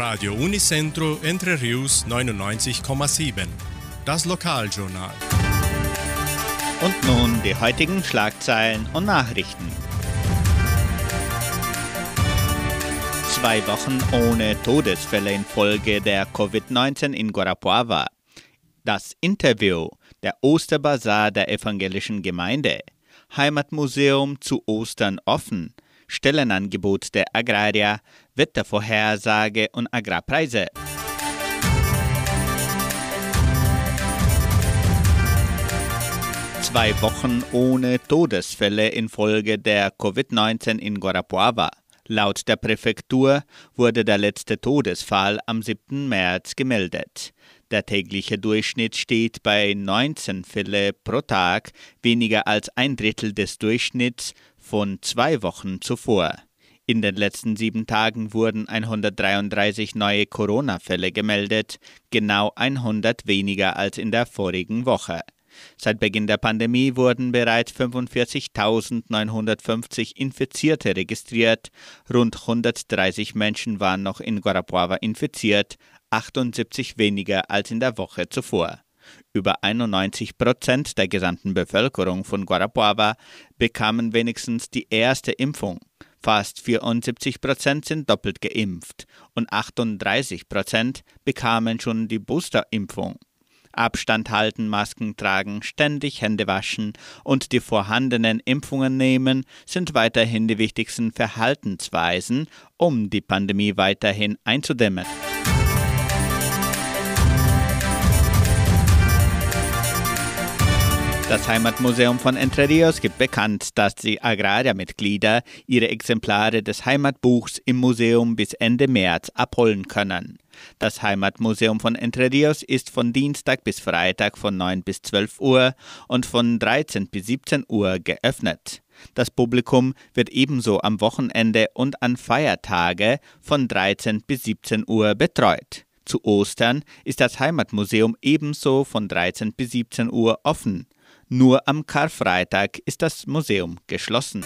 Radio Unicentro Entre Rius 99,7. Das Lokaljournal. Und nun die heutigen Schlagzeilen und Nachrichten. Zwei Wochen ohne Todesfälle infolge der Covid-19 in Guarapuava. Das Interview, der Osterbazar der evangelischen Gemeinde, Heimatmuseum zu Ostern offen, Stellenangebot der Agrarier, Wettervorhersage und Agrarpreise. Zwei Wochen ohne Todesfälle infolge der Covid-19 in Guarapuava. Laut der Präfektur wurde der letzte Todesfall am 7. März gemeldet. Der tägliche Durchschnitt steht bei 19 Fälle pro Tag, weniger als ein Drittel des Durchschnitts von zwei Wochen zuvor. In den letzten sieben Tagen wurden 133 neue Corona-Fälle gemeldet, genau 100 weniger als in der vorigen Woche. Seit Beginn der Pandemie wurden bereits 45.950 Infizierte registriert. Rund 130 Menschen waren noch in Guarapuava infiziert, 78 weniger als in der Woche zuvor. Über 91 Prozent der gesamten Bevölkerung von Guarapuava bekamen wenigstens die erste Impfung. Fast 74 Prozent sind doppelt geimpft und 38 Prozent bekamen schon die Boosterimpfung. Abstand halten, Masken tragen, ständig Hände waschen und die vorhandenen Impfungen nehmen sind weiterhin die wichtigsten Verhaltensweisen, um die Pandemie weiterhin einzudämmen. Das Heimatmuseum von Entre Rios gibt bekannt, dass die Agraria-Mitglieder ihre Exemplare des Heimatbuchs im Museum bis Ende März abholen können. Das Heimatmuseum von Entre Rios ist von Dienstag bis Freitag von 9 bis 12 Uhr und von 13 bis 17 Uhr geöffnet. Das Publikum wird ebenso am Wochenende und an Feiertage von 13 bis 17 Uhr betreut. Zu Ostern ist das Heimatmuseum ebenso von 13 bis 17 Uhr offen. Nur am Karfreitag ist das Museum geschlossen.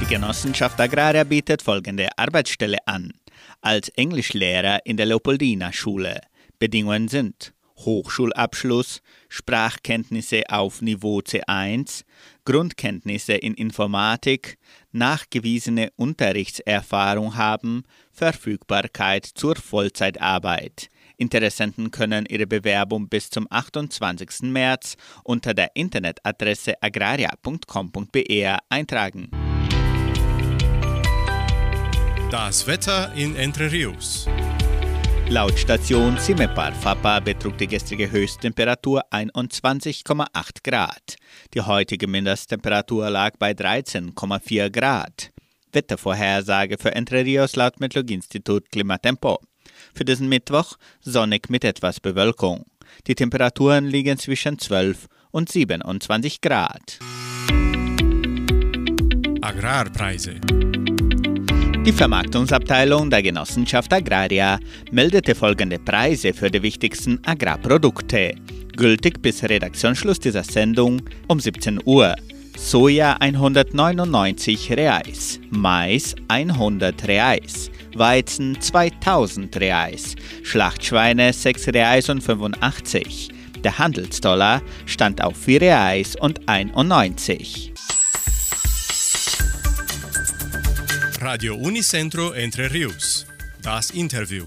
Die Genossenschaft Agraria bietet folgende Arbeitsstelle an. Als Englischlehrer in der Leopoldina-Schule. Bedingungen sind Hochschulabschluss, Sprachkenntnisse auf Niveau C1, Grundkenntnisse in Informatik, nachgewiesene Unterrichtserfahrung haben, Verfügbarkeit zur Vollzeitarbeit. Interessenten können ihre Bewerbung bis zum 28. März unter der Internetadresse agraria.com.br eintragen. Das Wetter in Entre Rios. Laut Station Simepar Fapa betrug die gestrige Höchsttemperatur 21,8 Grad. Die heutige Mindesttemperatur lag bei 13,4 Grad. Wettervorhersage für Entre Rios laut Metlog-Institut Klimatempo. Für diesen Mittwoch sonnig mit etwas Bewölkung. Die Temperaturen liegen zwischen 12 und 27 Grad. Agrarpreise. Die Vermarktungsabteilung der Genossenschaft Agraria meldete folgende Preise für die wichtigsten Agrarprodukte. Gültig bis Redaktionsschluss dieser Sendung um 17 Uhr. Soja 199 Reais, Mais 100 Reais, Weizen 2000 Reais, Schlachtschweine 6 Reais und 85. Der Handelsdollar stand auf 4 Reais und 91. Radio Unicentro Entre Rius. Das Interview.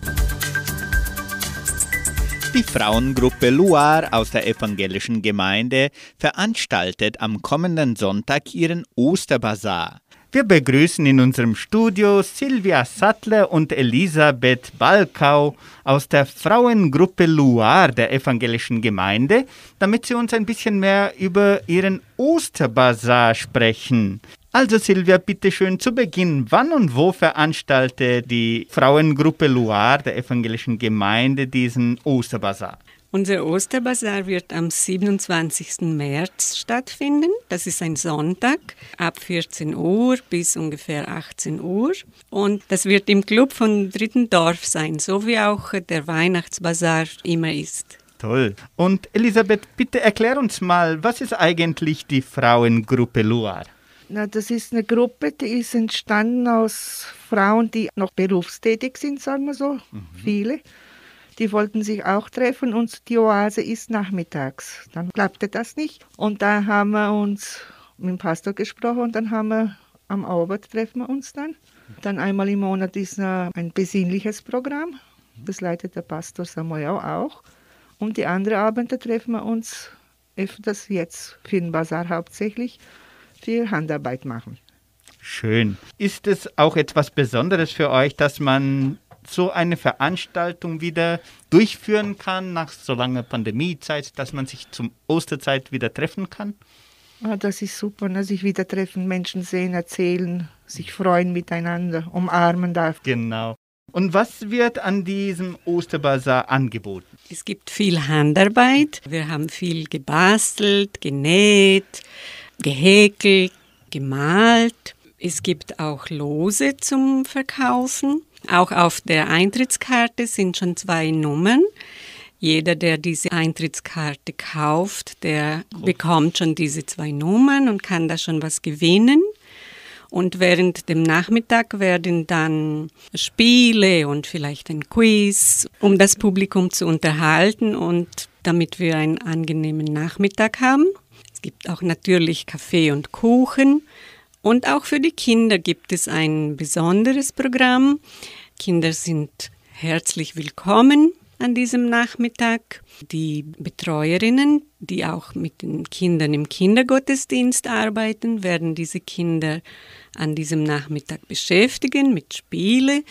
Die Frauengruppe Luar aus der evangelischen Gemeinde veranstaltet am kommenden Sonntag ihren Osterbazar. Wir begrüßen in unserem Studio Silvia Sattler und Elisabeth Balkau aus der Frauengruppe Luar der evangelischen Gemeinde, damit sie uns ein bisschen mehr über ihren Osterbazar sprechen. Also Silvia, bitte schön zu Beginn, wann und wo veranstaltet die Frauengruppe Loire der evangelischen Gemeinde diesen Osterbazar? Unser Osterbazar wird am 27. März stattfinden. Das ist ein Sonntag ab 14 Uhr bis ungefähr 18 Uhr. Und das wird im Club von Dritten Dorf sein, so wie auch der Weihnachtsbazar immer ist. Toll. Und Elisabeth, bitte erklär uns mal, was ist eigentlich die Frauengruppe Loire? Na, das ist eine Gruppe, die ist entstanden aus Frauen, die noch berufstätig sind, sagen wir so, mhm. viele. Die wollten sich auch treffen und die Oase ist nachmittags. Dann klappte das nicht. Und da haben wir uns mit dem Pastor gesprochen und dann haben wir am Abend treffen wir uns dann. Dann einmal im Monat ist ein besinnliches Programm. Das leitet der Pastor Samuel auch. Und die anderen Abende treffen wir uns öfters jetzt für den Bazar hauptsächlich für Handarbeit machen. Schön. Ist es auch etwas Besonderes für euch, dass man so eine Veranstaltung wieder durchführen kann nach so langer Pandemiezeit, dass man sich zum Osterzeit wieder treffen kann? Ah, das ist super, ne? sich wieder treffen, Menschen sehen, erzählen, sich freuen miteinander, umarmen darf. Genau. Und was wird an diesem Osterbazar angeboten? Es gibt viel Handarbeit. Wir haben viel gebastelt, genäht, gehäkelt, gemalt. Es gibt auch Lose zum Verkaufen. Auch auf der Eintrittskarte sind schon zwei Nummern. Jeder, der diese Eintrittskarte kauft, der bekommt schon diese zwei Nummern und kann da schon was gewinnen. Und während dem Nachmittag werden dann Spiele und vielleicht ein Quiz, um das Publikum zu unterhalten und damit wir einen angenehmen Nachmittag haben. Gibt auch natürlich Kaffee und Kuchen. Und auch für die Kinder gibt es ein besonderes Programm. Kinder sind herzlich willkommen an diesem Nachmittag. Die Betreuerinnen, die auch mit den Kindern im Kindergottesdienst arbeiten, werden diese Kinder an diesem Nachmittag beschäftigen mit Spiele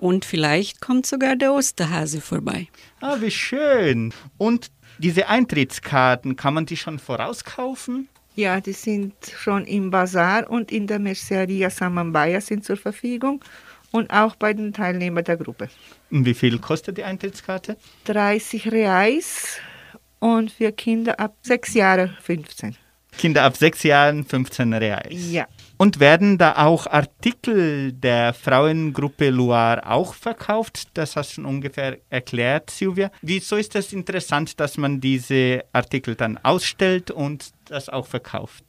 und vielleicht kommt sogar der Osterhase vorbei. Ah, wie schön. Und diese Eintrittskarten, kann man die schon vorauskaufen? Ja, die sind schon im Bazar und in der Merceria Samambaya sind zur Verfügung und auch bei den Teilnehmern der Gruppe. Und wie viel kostet die Eintrittskarte? 30 Reais und für Kinder ab 6 Jahren 15. Kinder ab 6 Jahren 15 Reais. Ja. Und werden da auch Artikel der Frauengruppe Loire auch verkauft? Das hast du schon ungefähr erklärt, Silvia. Wieso ist das interessant, dass man diese Artikel dann ausstellt und das auch verkauft?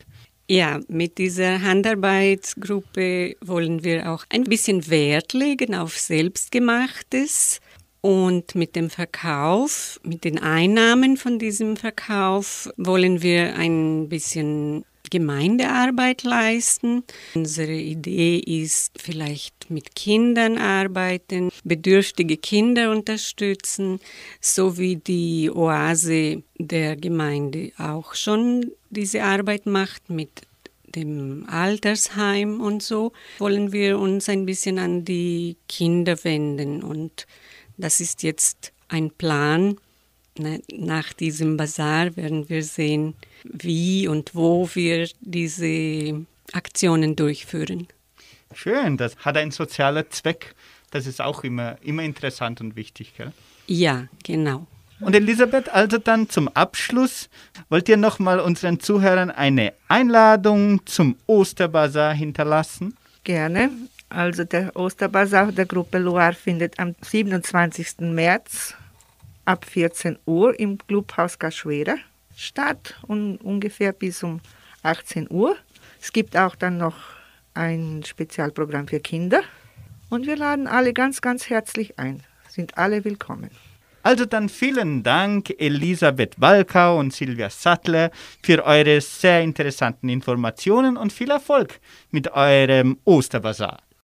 Ja, mit dieser Handarbeitsgruppe wollen wir auch ein bisschen Wert legen auf Selbstgemachtes. Und mit dem Verkauf, mit den Einnahmen von diesem Verkauf wollen wir ein bisschen Gemeindearbeit leisten. Unsere Idee ist vielleicht mit Kindern arbeiten, bedürftige Kinder unterstützen, so wie die Oase der Gemeinde auch schon diese Arbeit macht mit dem Altersheim und so, wollen wir uns ein bisschen an die Kinder wenden. Und das ist jetzt ein Plan, nach diesem Bazar werden wir sehen, wie und wo wir diese Aktionen durchführen. Schön, das hat einen sozialen Zweck. Das ist auch immer, immer interessant und wichtig. Gell? Ja, genau. Und Elisabeth, also dann zum Abschluss, wollt ihr nochmal unseren Zuhörern eine Einladung zum Osterbazar hinterlassen? Gerne. Also der Osterbazar der Gruppe Loire findet am 27. März ab 14 Uhr im Clubhaus Gaschwera statt und ungefähr bis um 18 Uhr. Es gibt auch dann noch ein Spezialprogramm für Kinder und wir laden alle ganz, ganz herzlich ein. Sind alle willkommen. Also dann vielen Dank Elisabeth Walkau und Silvia Sattler für eure sehr interessanten Informationen und viel Erfolg mit eurem Osterbazar.